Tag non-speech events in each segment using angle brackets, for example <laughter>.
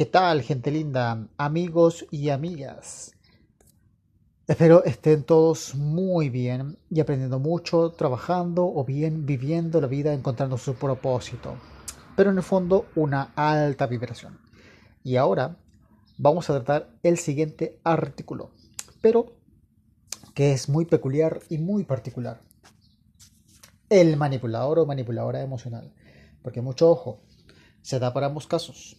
¿Qué tal, gente linda, amigos y amigas? Espero estén todos muy bien y aprendiendo mucho, trabajando o bien viviendo la vida encontrando su propósito, pero en el fondo una alta vibración. Y ahora vamos a tratar el siguiente artículo, pero que es muy peculiar y muy particular. El manipulador o manipuladora emocional. Porque mucho ojo, se da para ambos casos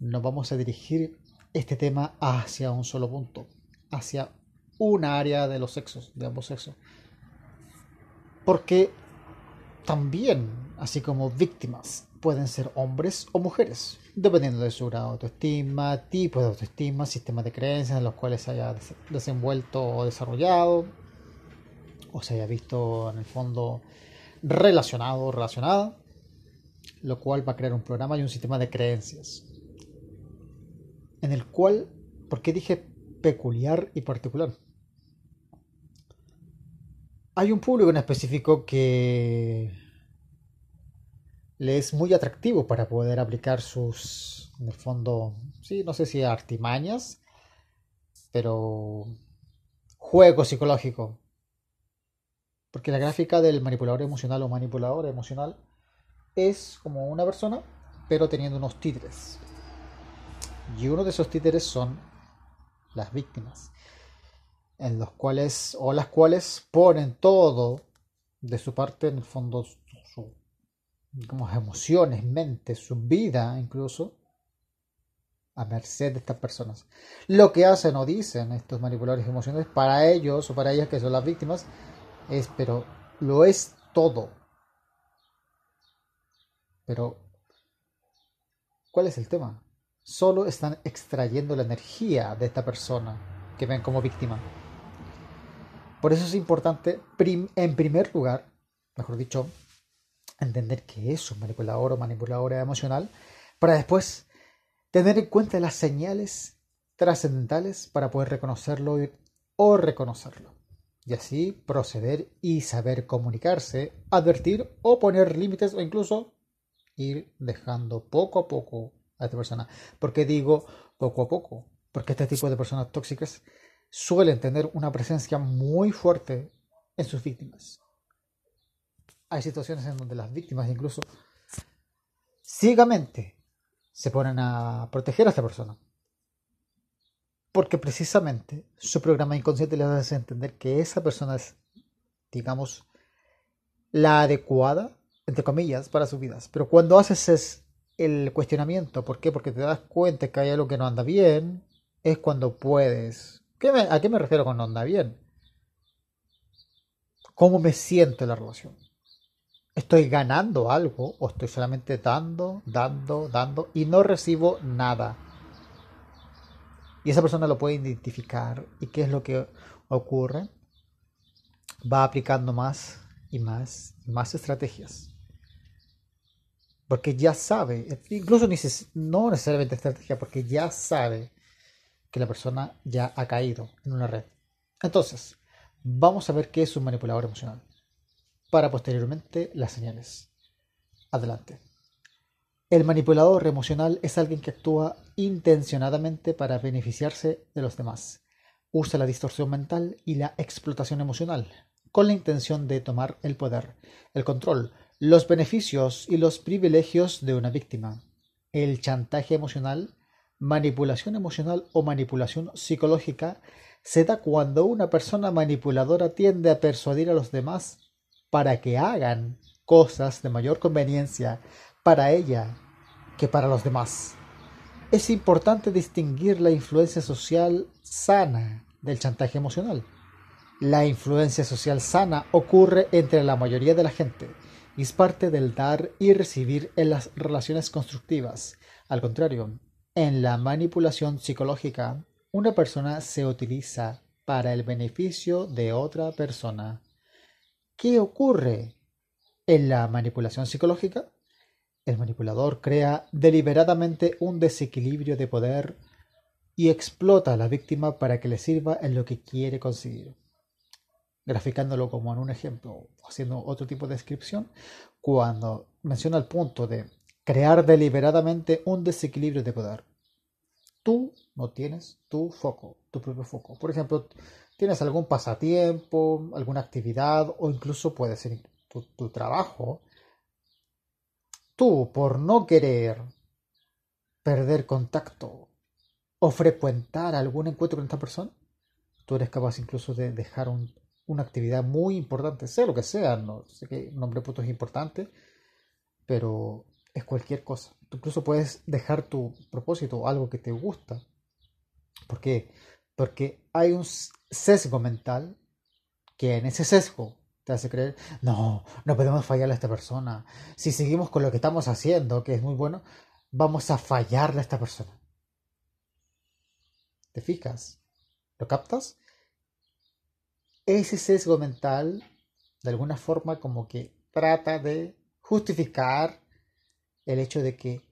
no vamos a dirigir este tema hacia un solo punto, hacia una área de los sexos, de ambos sexos. Porque también, así como víctimas, pueden ser hombres o mujeres, dependiendo de su grado de autoestima, tipo de autoestima, sistema de creencias en los cuales se haya desenvuelto o desarrollado, o se haya visto en el fondo relacionado o relacionada, lo cual va a crear un programa y un sistema de creencias en el cual, ¿por qué dije peculiar y particular? Hay un público en específico que le es muy atractivo para poder aplicar sus, en el fondo, sí, no sé si artimañas, pero juego psicológico. Porque la gráfica del manipulador emocional o manipulador emocional es como una persona, pero teniendo unos títeres. Y uno de esos títeres son las víctimas, en los cuales o las cuales ponen todo de su parte, en el fondo, su, como emociones, mente, su vida incluso, a merced de estas personas. Lo que hacen o dicen estos manipuladores emocionales para ellos o para ellas que son las víctimas es, pero lo es todo. Pero, ¿cuál es el tema? Solo están extrayendo la energía de esta persona que ven como víctima. Por eso es importante, en primer lugar, mejor dicho, entender que es un manipulador o manipuladora emocional, para después tener en cuenta las señales trascendentales para poder reconocerlo o reconocerlo. Y así proceder y saber comunicarse, advertir o poner límites o incluso ir dejando poco a poco a esta persona. ¿Por qué digo poco a poco? Porque este tipo de personas tóxicas suelen tener una presencia muy fuerte en sus víctimas. Hay situaciones en donde las víctimas incluso ciegamente se ponen a proteger a esta persona. Porque precisamente su programa inconsciente les hace entender que esa persona es, digamos, la adecuada, entre comillas, para sus vidas. Pero cuando haces es el cuestionamiento. ¿Por qué? Porque te das cuenta que hay algo que no anda bien. Es cuando puedes. ¿A qué me refiero con no anda bien? ¿Cómo me siento en la relación? ¿Estoy ganando algo o estoy solamente dando, dando, dando y no recibo nada? Y esa persona lo puede identificar. ¿Y qué es lo que ocurre? Va aplicando más y más y más estrategias porque ya sabe, incluso no necesariamente estrategia, porque ya sabe que la persona ya ha caído en una red. Entonces, vamos a ver qué es un manipulador emocional, para posteriormente las señales. Adelante. El manipulador emocional es alguien que actúa intencionadamente para beneficiarse de los demás. Usa la distorsión mental y la explotación emocional, con la intención de tomar el poder, el control, los beneficios y los privilegios de una víctima. El chantaje emocional, manipulación emocional o manipulación psicológica se da cuando una persona manipuladora tiende a persuadir a los demás para que hagan cosas de mayor conveniencia para ella que para los demás. Es importante distinguir la influencia social sana del chantaje emocional. La influencia social sana ocurre entre la mayoría de la gente es parte del dar y recibir en las relaciones constructivas. Al contrario, en la manipulación psicológica, una persona se utiliza para el beneficio de otra persona. ¿Qué ocurre en la manipulación psicológica? El manipulador crea deliberadamente un desequilibrio de poder y explota a la víctima para que le sirva en lo que quiere conseguir graficándolo como en un ejemplo, haciendo otro tipo de descripción, cuando menciona el punto de crear deliberadamente un desequilibrio de poder. tú no tienes tu foco, tu propio foco. Por ejemplo, tienes algún pasatiempo, alguna actividad o incluso puede ser tu, tu trabajo. Tú, por no querer perder contacto o frecuentar algún encuentro con esta persona, tú eres capaz incluso de dejar una actividad muy importante, sea lo que sea, no sé que nombre puto es importante, pero es cualquier cosa. Tú incluso puedes dejar tu propósito, algo que te gusta. ¿Por qué? Porque hay un sesgo mental que en ese sesgo te hace creer, no, no podemos fallarle a esta persona. Si seguimos con lo que estamos haciendo, que es muy bueno, vamos a fallarle a esta persona. ¿Te fijas? ¿Lo captas? Ese sesgo mental, de alguna forma, como que trata de justificar el hecho de que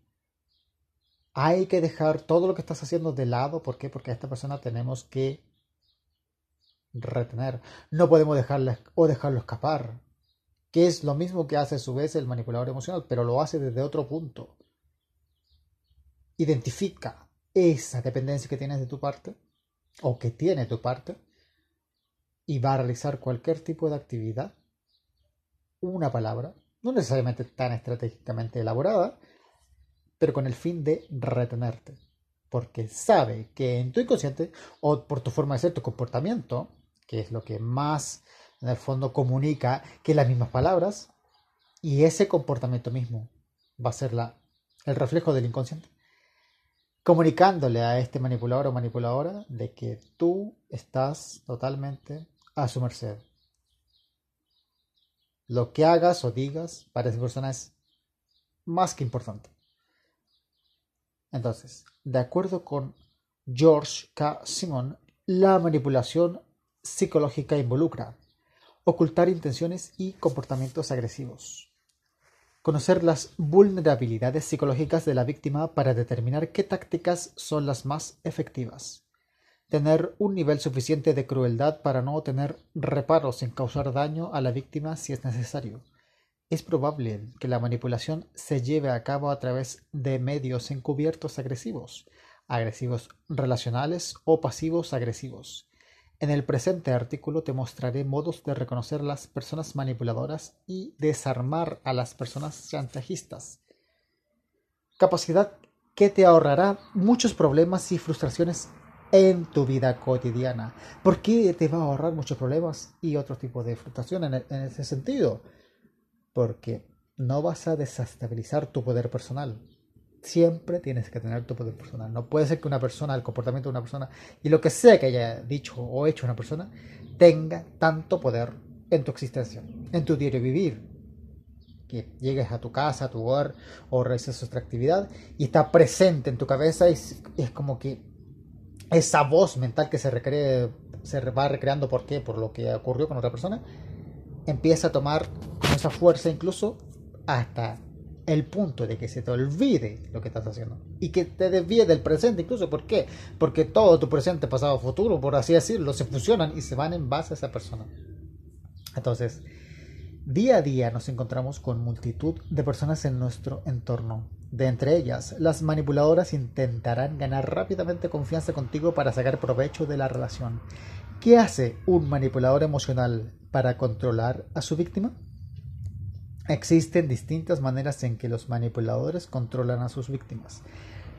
hay que dejar todo lo que estás haciendo de lado. ¿Por qué? Porque a esta persona tenemos que retener. No podemos dejarla o dejarlo escapar. Que es lo mismo que hace a su vez el manipulador emocional, pero lo hace desde otro punto. Identifica esa dependencia que tienes de tu parte o que tiene tu parte y va a realizar cualquier tipo de actividad, una palabra, no necesariamente tan estratégicamente elaborada, pero con el fin de retenerte, porque sabe que en tu inconsciente o por tu forma de ser, tu comportamiento, que es lo que más en el fondo comunica que las mismas palabras, y ese comportamiento mismo va a ser la, el reflejo del inconsciente comunicándole a este manipulador o manipuladora de que tú estás totalmente a su merced. Lo que hagas o digas para esa persona es más que importante. Entonces, de acuerdo con George K. Simon, la manipulación psicológica involucra ocultar intenciones y comportamientos agresivos conocer las vulnerabilidades psicológicas de la víctima para determinar qué tácticas son las más efectivas, tener un nivel suficiente de crueldad para no tener reparos en causar daño a la víctima si es necesario. Es probable que la manipulación se lleve a cabo a través de medios encubiertos agresivos, agresivos relacionales o pasivos agresivos en el presente artículo te mostraré modos de reconocer las personas manipuladoras y desarmar a las personas chantajistas. Capacidad que te ahorrará muchos problemas y frustraciones en tu vida cotidiana. ¿Por qué te va a ahorrar muchos problemas y otro tipo de frustración en, en ese sentido? Porque no vas a desestabilizar tu poder personal siempre tienes que tener tu poder personal. No puede ser que una persona, el comportamiento de una persona y lo que sea que haya dicho o hecho una persona tenga tanto poder en tu existencia, en tu diario vivir. Que llegues a tu casa, a tu hogar o realices otra actividad y está presente en tu cabeza y es como que esa voz mental que se recree, se va recreando por qué, por lo que ocurrió con otra persona, empieza a tomar esa fuerza incluso hasta el punto de que se te olvide lo que estás haciendo y que te desvíe del presente incluso. ¿Por qué? Porque todo tu presente, pasado, futuro, por así decirlo, se fusionan y se van en base a esa persona. Entonces, día a día nos encontramos con multitud de personas en nuestro entorno. De entre ellas, las manipuladoras intentarán ganar rápidamente confianza contigo para sacar provecho de la relación. ¿Qué hace un manipulador emocional para controlar a su víctima? Existen distintas maneras en que los manipuladores controlan a sus víctimas.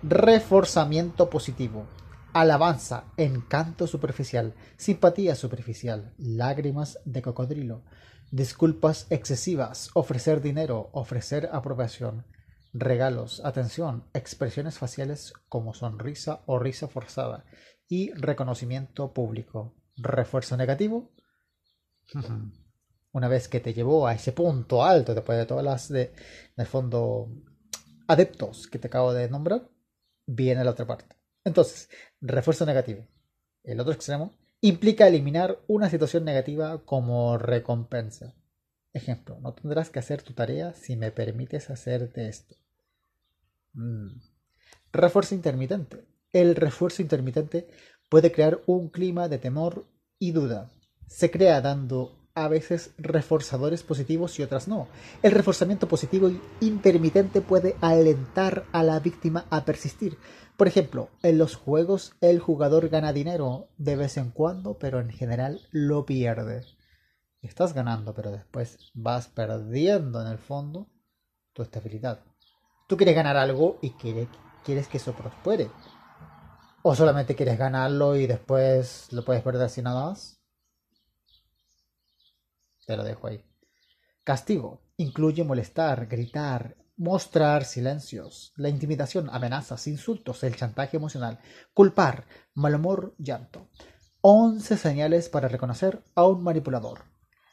Reforzamiento positivo, alabanza, encanto superficial, simpatía superficial, lágrimas de cocodrilo, disculpas excesivas, ofrecer dinero, ofrecer aprobación, regalos, atención, expresiones faciales como sonrisa o risa forzada y reconocimiento público. Refuerzo negativo. <laughs> una vez que te llevó a ese punto alto, después de todas las, de, en el fondo, adeptos que te acabo de nombrar, viene la otra parte. Entonces, refuerzo negativo. El otro extremo implica eliminar una situación negativa como recompensa. Ejemplo, no tendrás que hacer tu tarea si me permites hacerte esto. Mm. Refuerzo intermitente. El refuerzo intermitente puede crear un clima de temor y duda. Se crea dando a veces reforzadores positivos y otras no. El reforzamiento positivo intermitente puede alentar a la víctima a persistir. Por ejemplo, en los juegos el jugador gana dinero de vez en cuando, pero en general lo pierde. Estás ganando, pero después vas perdiendo en el fondo tu estabilidad. Tú quieres ganar algo y quieres, que eso prospere. O solamente quieres ganarlo y después lo puedes perder sin nada más. Te lo dejo ahí. Castigo. Incluye molestar, gritar, mostrar silencios, la intimidación, amenazas, insultos, el chantaje emocional, culpar, mal humor, llanto. 11 señales para reconocer a un manipulador.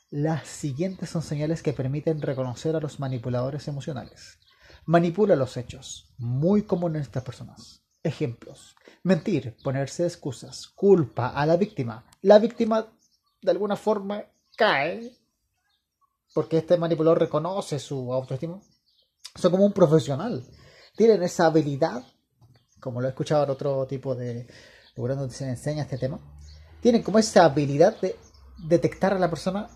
Las siguientes son señales que permiten reconocer a los manipuladores emocionales. Manipula los hechos, muy común en estas personas. Ejemplos. Mentir, ponerse excusas, culpa a la víctima. La víctima de alguna forma cae porque este manipulador reconoce su autoestima. Son como un profesional. Tienen esa habilidad, como lo he escuchado en otro tipo de lugar donde se enseña este tema. Tienen como esa habilidad de detectar a la persona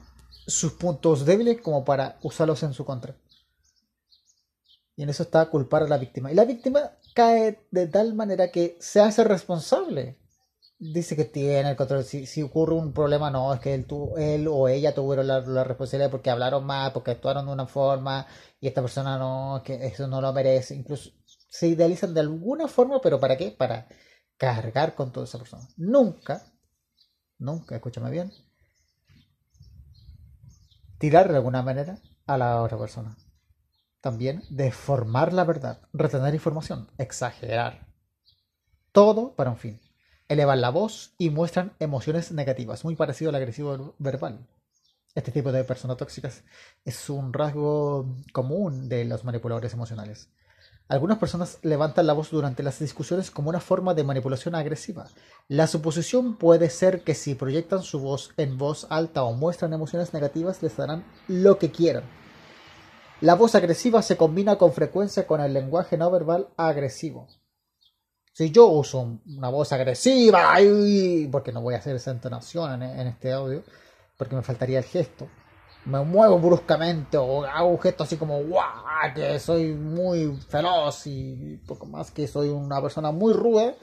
sus puntos débiles como para usarlos en su contra. Y en eso está culpar a la víctima. Y la víctima cae de tal manera que se hace responsable dice que tiene el control. Si, ocurre un problema, no, es que él, él o ella tuvieron la, responsabilidad porque hablaron mal, porque actuaron de una forma y esta persona no, que eso no lo merece. Incluso se idealizan de alguna forma, pero ¿para qué? Para cargar con toda esa persona. Nunca, nunca, escúchame bien, tirar de alguna manera a la otra persona. También deformar la verdad, retener información, exagerar. Todo para un fin elevan la voz y muestran emociones negativas, muy parecido al agresivo verbal. Este tipo de personas tóxicas es un rasgo común de los manipuladores emocionales. Algunas personas levantan la voz durante las discusiones como una forma de manipulación agresiva. La suposición puede ser que si proyectan su voz en voz alta o muestran emociones negativas les darán lo que quieran. La voz agresiva se combina con frecuencia con el lenguaje no verbal agresivo. Si yo uso una voz agresiva, porque no voy a hacer esa entonación en, este audio, porque me faltaría el gesto. Me muevo bruscamente o hago un gesto así como guau, que soy muy feroz y poco más que soy una persona muy ruda.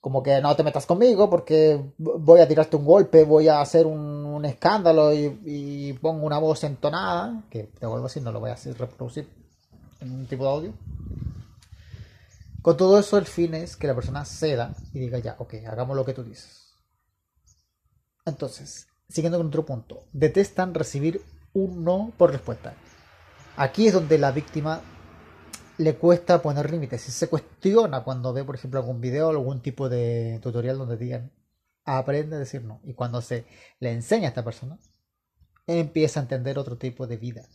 Como que no te metas conmigo porque voy a tirarte un golpe, voy a hacer un, escándalo y, pongo una voz entonada, que te vuelvo a decir, no lo voy a reproducir en un tipo de audio con todo eso, el fin es que la persona ceda y diga ya, ok, hagamos lo que tú dices. Entonces, siguiendo con otro punto, detestan recibir un no por respuesta. Aquí es donde la víctima le cuesta poner límites. Si se cuestiona cuando ve, por ejemplo, algún video o algún tipo de tutorial donde digan aprende a decir no. Y cuando se le enseña a esta persona, empieza a entender otro tipo de vida.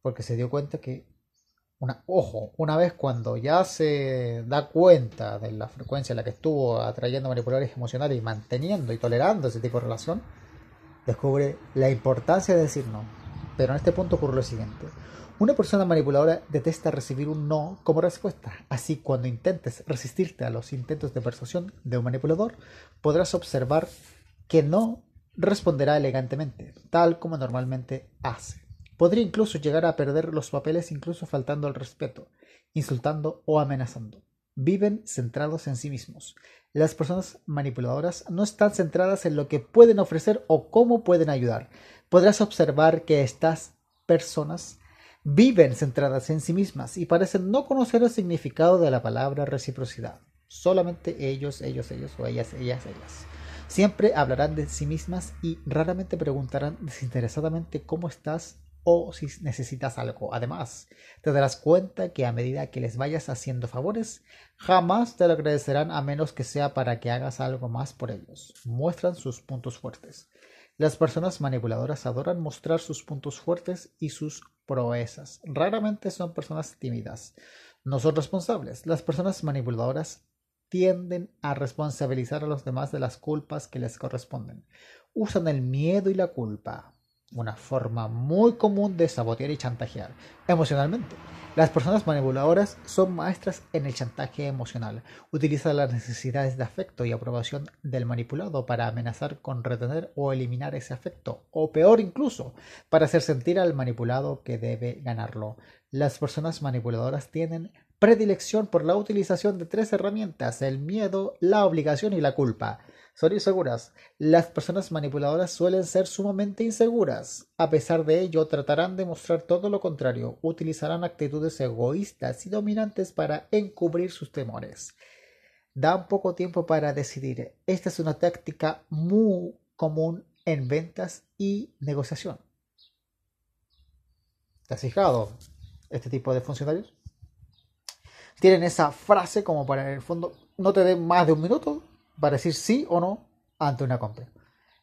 Porque se dio cuenta que una, ojo, una vez cuando ya se da cuenta de la frecuencia en la que estuvo atrayendo manipuladores emocionales y manteniendo y tolerando ese tipo de relación, descubre la importancia de decir no. Pero en este punto ocurre lo siguiente. Una persona manipuladora detesta recibir un no como respuesta. Así, cuando intentes resistirte a los intentos de persuasión de un manipulador, podrás observar que no responderá elegantemente, tal como normalmente hace. Podría incluso llegar a perder los papeles incluso faltando al respeto, insultando o amenazando. Viven centrados en sí mismos. Las personas manipuladoras no están centradas en lo que pueden ofrecer o cómo pueden ayudar. Podrás observar que estas personas viven centradas en sí mismas y parecen no conocer el significado de la palabra reciprocidad. Solamente ellos, ellos, ellos o ellas, ellas, ellas. Siempre hablarán de sí mismas y raramente preguntarán desinteresadamente cómo estás o si necesitas algo. Además, te darás cuenta que a medida que les vayas haciendo favores, jamás te lo agradecerán a menos que sea para que hagas algo más por ellos. Muestran sus puntos fuertes. Las personas manipuladoras adoran mostrar sus puntos fuertes y sus proezas. Raramente son personas tímidas. No son responsables. Las personas manipuladoras tienden a responsabilizar a los demás de las culpas que les corresponden. Usan el miedo y la culpa una forma muy común de sabotear y chantajear emocionalmente. Las personas manipuladoras son maestras en el chantaje emocional. Utilizan las necesidades de afecto y aprobación del manipulado para amenazar con retener o eliminar ese afecto, o peor incluso, para hacer sentir al manipulado que debe ganarlo. Las personas manipuladoras tienen predilección por la utilización de tres herramientas, el miedo, la obligación y la culpa. Son inseguras. Las personas manipuladoras suelen ser sumamente inseguras. A pesar de ello, tratarán de mostrar todo lo contrario. Utilizarán actitudes egoístas y dominantes para encubrir sus temores. Dan poco tiempo para decidir. Esta es una táctica muy común en ventas y negociación. ¿Te fijado este tipo de funcionarios? Tienen esa frase como para en el fondo no te den más de un minuto para decir sí o no ante una compra,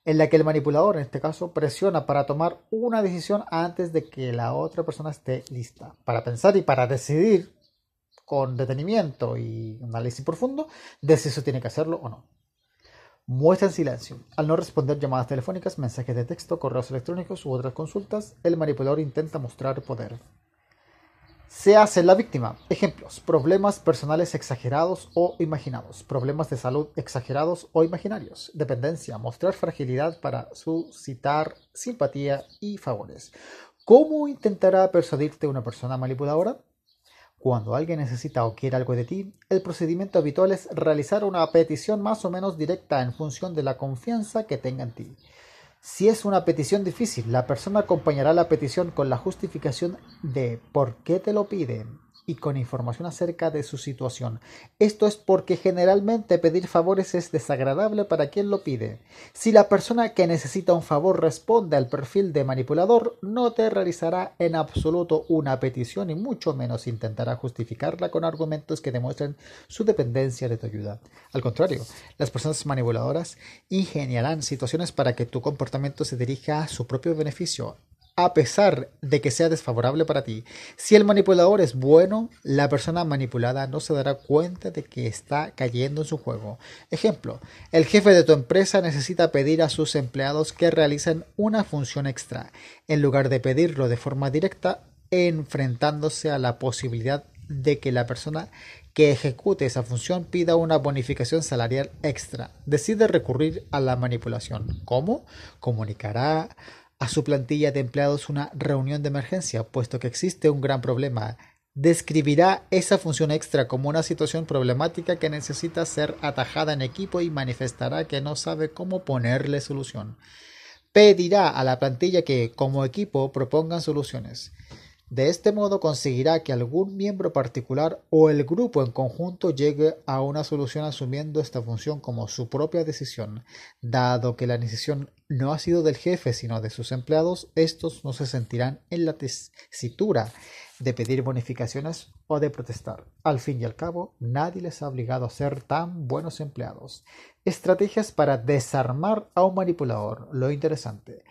en la que el manipulador, en este caso, presiona para tomar una decisión antes de que la otra persona esté lista, para pensar y para decidir con detenimiento y análisis profundo de si eso tiene que hacerlo o no. Muestra en silencio. Al no responder llamadas telefónicas, mensajes de texto, correos electrónicos u otras consultas, el manipulador intenta mostrar poder se hace la víctima. Ejemplos, problemas personales exagerados o imaginados, problemas de salud exagerados o imaginarios, dependencia, mostrar fragilidad para suscitar simpatía y favores. ¿Cómo intentará persuadirte una persona manipuladora? Cuando alguien necesita o quiere algo de ti, el procedimiento habitual es realizar una petición más o menos directa en función de la confianza que tenga en ti. Si es una petición difícil, la persona acompañará la petición con la justificación de por qué te lo piden y con información acerca de su situación. Esto es porque generalmente pedir favores es desagradable para quien lo pide. Si la persona que necesita un favor responde al perfil de manipulador, no te realizará en absoluto una petición y mucho menos intentará justificarla con argumentos que demuestren su dependencia de tu ayuda. Al contrario, las personas manipuladoras ingeniarán situaciones para que tu comportamiento se dirija a su propio beneficio a pesar de que sea desfavorable para ti. Si el manipulador es bueno, la persona manipulada no se dará cuenta de que está cayendo en su juego. Ejemplo, el jefe de tu empresa necesita pedir a sus empleados que realicen una función extra, en lugar de pedirlo de forma directa, enfrentándose a la posibilidad de que la persona que ejecute esa función pida una bonificación salarial extra. Decide recurrir a la manipulación. ¿Cómo? Comunicará a su plantilla de empleados una reunión de emergencia, puesto que existe un gran problema. Describirá esa función extra como una situación problemática que necesita ser atajada en equipo y manifestará que no sabe cómo ponerle solución. Pedirá a la plantilla que, como equipo, propongan soluciones. De este modo conseguirá que algún miembro particular o el grupo en conjunto llegue a una solución asumiendo esta función como su propia decisión. Dado que la decisión no ha sido del jefe sino de sus empleados, estos no se sentirán en la tesitura de pedir bonificaciones o de protestar. Al fin y al cabo, nadie les ha obligado a ser tan buenos empleados. Estrategias para desarmar a un manipulador. Lo interesante.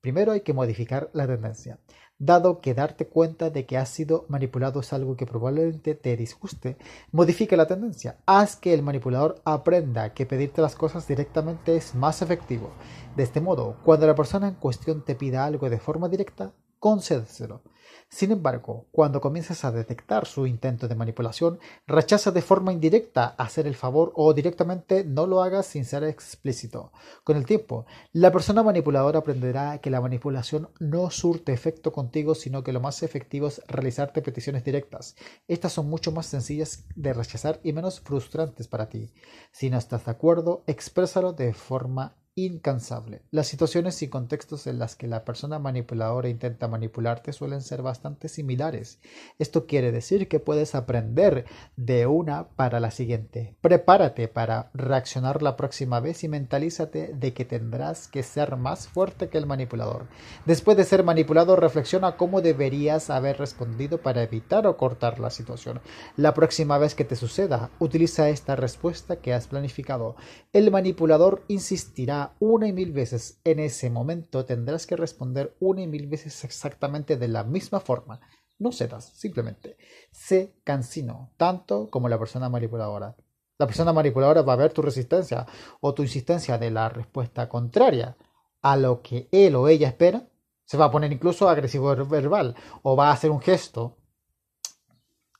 Primero hay que modificar la tendencia. Dado que darte cuenta de que has sido manipulado es algo que probablemente te disguste, modifica la tendencia. Haz que el manipulador aprenda que pedirte las cosas directamente es más efectivo. De este modo, cuando la persona en cuestión te pida algo de forma directa, concédeselo. Sin embargo, cuando comienzas a detectar su intento de manipulación, rechaza de forma indirecta hacer el favor o directamente no lo hagas sin ser explícito. Con el tiempo, la persona manipuladora aprenderá que la manipulación no surte efecto contigo, sino que lo más efectivo es realizarte peticiones directas. Estas son mucho más sencillas de rechazar y menos frustrantes para ti. Si no estás de acuerdo, exprésalo de forma incansable. Las situaciones y contextos en las que la persona manipuladora intenta manipularte suelen ser bastante similares. Esto quiere decir que puedes aprender de una para la siguiente. Prepárate para reaccionar la próxima vez y mentalízate de que tendrás que ser más fuerte que el manipulador. Después de ser manipulado, reflexiona cómo deberías haber respondido para evitar o cortar la situación. La próxima vez que te suceda, utiliza esta respuesta que has planificado. El manipulador insistirá una y mil veces, en ese momento tendrás que responder una y mil veces exactamente de la misma forma. No cedas, simplemente. Sé cansino, tanto como la persona manipuladora. La persona manipuladora va a ver tu resistencia o tu insistencia de la respuesta contraria a lo que él o ella espera Se va a poner incluso agresivo verbal o va a hacer un gesto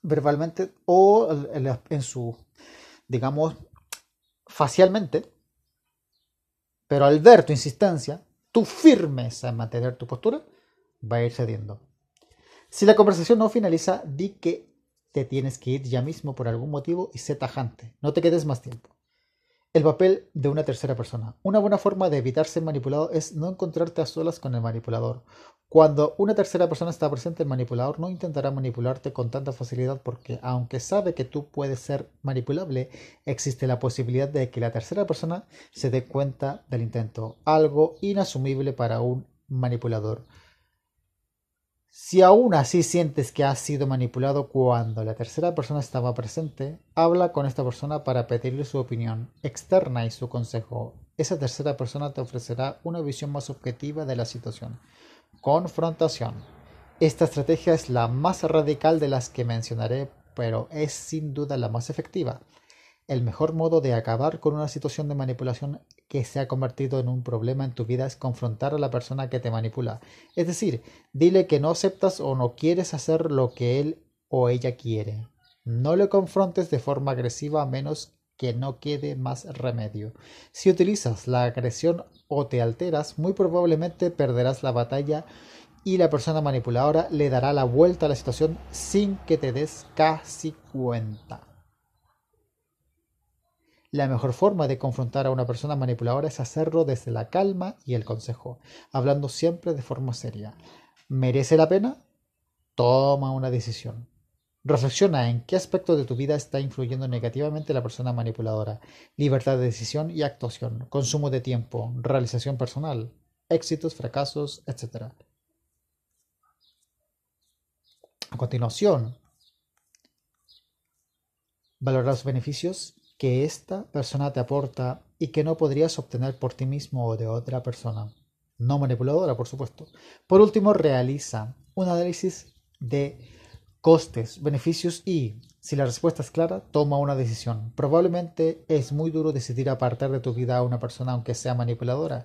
verbalmente o en su, digamos, facialmente. Pero al ver tu insistencia, tu firmeza en mantener tu postura, va a ir cediendo. Si la conversación no finaliza, di que te tienes que ir ya mismo por algún motivo y sé tajante. No te quedes más tiempo. El papel de una tercera persona. Una buena forma de evitar ser manipulado es no encontrarte a solas con el manipulador. Cuando una tercera persona está presente, el manipulador no intentará manipularte con tanta facilidad porque, aunque sabe que tú puedes ser manipulable, existe la posibilidad de que la tercera persona se dé cuenta del intento, algo inasumible para un manipulador. Si aún así sientes que has sido manipulado cuando la tercera persona estaba presente, habla con esta persona para pedirle su opinión externa y su consejo. Esa tercera persona te ofrecerá una visión más objetiva de la situación. Confrontación. Esta estrategia es la más radical de las que mencionaré, pero es sin duda la más efectiva. El mejor modo de acabar con una situación de manipulación que se ha convertido en un problema en tu vida es confrontar a la persona que te manipula. Es decir, dile que no aceptas o no quieres hacer lo que él o ella quiere. No le confrontes de forma agresiva a menos que no quede más remedio. Si utilizas la agresión o te alteras, muy probablemente perderás la batalla y la persona manipuladora le dará la vuelta a la situación sin que te des casi cuenta. La mejor forma de confrontar a una persona manipuladora es hacerlo desde la calma y el consejo, hablando siempre de forma seria. ¿Merece la pena? Toma una decisión. Reflexiona en qué aspecto de tu vida está influyendo negativamente la persona manipuladora. Libertad de decisión y actuación, consumo de tiempo, realización personal, éxitos, fracasos, etc. A continuación, valorar los beneficios que esta persona te aporta y que no podrías obtener por ti mismo o de otra persona. No manipuladora, por supuesto. Por último, realiza un análisis de costes, beneficios y, si la respuesta es clara, toma una decisión. Probablemente es muy duro decidir apartar de tu vida a una persona aunque sea manipuladora.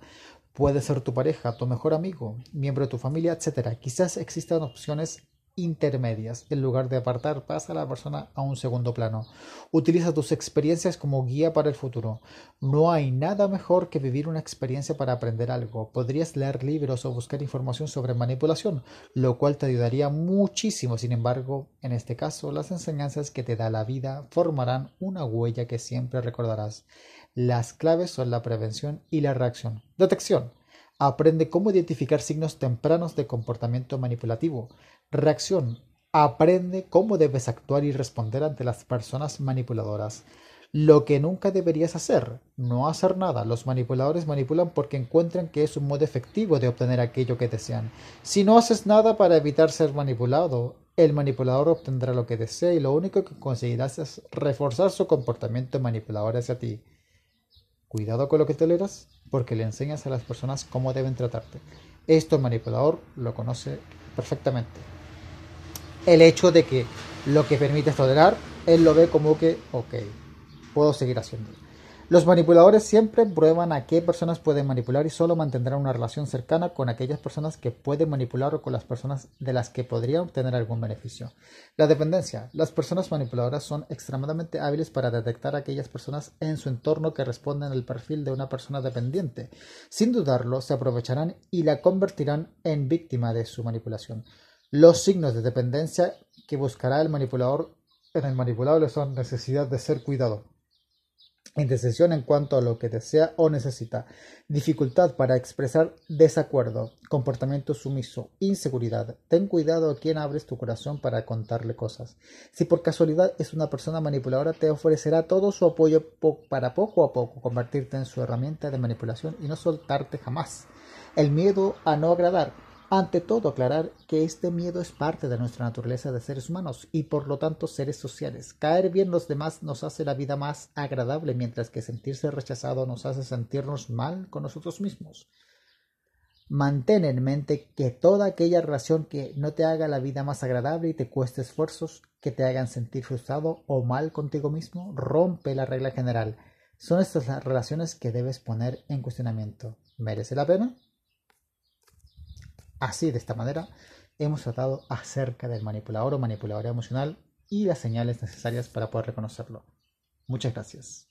Puede ser tu pareja, tu mejor amigo, miembro de tu familia, etc. Quizás existan opciones intermedias. En lugar de apartar, pasa a la persona a un segundo plano. Utiliza tus experiencias como guía para el futuro. No hay nada mejor que vivir una experiencia para aprender algo. Podrías leer libros o buscar información sobre manipulación, lo cual te ayudaría muchísimo. Sin embargo, en este caso, las enseñanzas que te da la vida formarán una huella que siempre recordarás. Las claves son la prevención y la reacción. Detección. Aprende cómo identificar signos tempranos de comportamiento manipulativo. Reacción. Aprende cómo debes actuar y responder ante las personas manipuladoras. Lo que nunca deberías hacer, no hacer nada. Los manipuladores manipulan porque encuentran que es un modo efectivo de obtener aquello que desean. Si no haces nada para evitar ser manipulado, el manipulador obtendrá lo que desea y lo único que conseguirás es reforzar su comportamiento manipulador hacia ti. Cuidado con lo que toleras, porque le enseñas a las personas cómo deben tratarte. Esto el manipulador lo conoce perfectamente el hecho de que lo que permite tolerar, él lo ve como que, ok, puedo seguir haciendo. Los manipuladores siempre prueban a qué personas pueden manipular y solo mantendrán una relación cercana con aquellas personas que pueden manipular o con las personas de las que podrían obtener algún beneficio. La dependencia. Las personas manipuladoras son extremadamente hábiles para detectar a aquellas personas en su entorno que responden al perfil de una persona dependiente. Sin dudarlo, se aprovecharán y la convertirán en víctima de su manipulación. Los signos de dependencia que buscará el manipulador en el manipulable son necesidad de ser cuidado, indecisión en cuanto a lo que desea o necesita, dificultad para expresar desacuerdo, comportamiento sumiso, inseguridad. Ten cuidado a quien abres tu corazón para contarle cosas. Si por casualidad es una persona manipuladora, te ofrecerá todo su apoyo para poco a poco convertirte en su herramienta de manipulación y no soltarte jamás. El miedo a no agradar ante todo, aclarar que este miedo es parte de nuestra naturaleza de seres humanos y por lo tanto seres sociales. Caer bien los demás nos hace la vida más agradable, mientras que sentirse rechazado nos hace sentirnos mal con nosotros mismos. Mantén en mente que toda aquella relación que no te haga la vida más agradable y te cueste esfuerzos que te hagan sentir frustrado o mal contigo mismo, rompe la regla general. Son estas las relaciones que debes poner en cuestionamiento. ¿Merece la pena? Así, de esta manera, hemos tratado acerca del manipulador o manipuladora emocional y las señales necesarias para poder reconocerlo. Muchas gracias.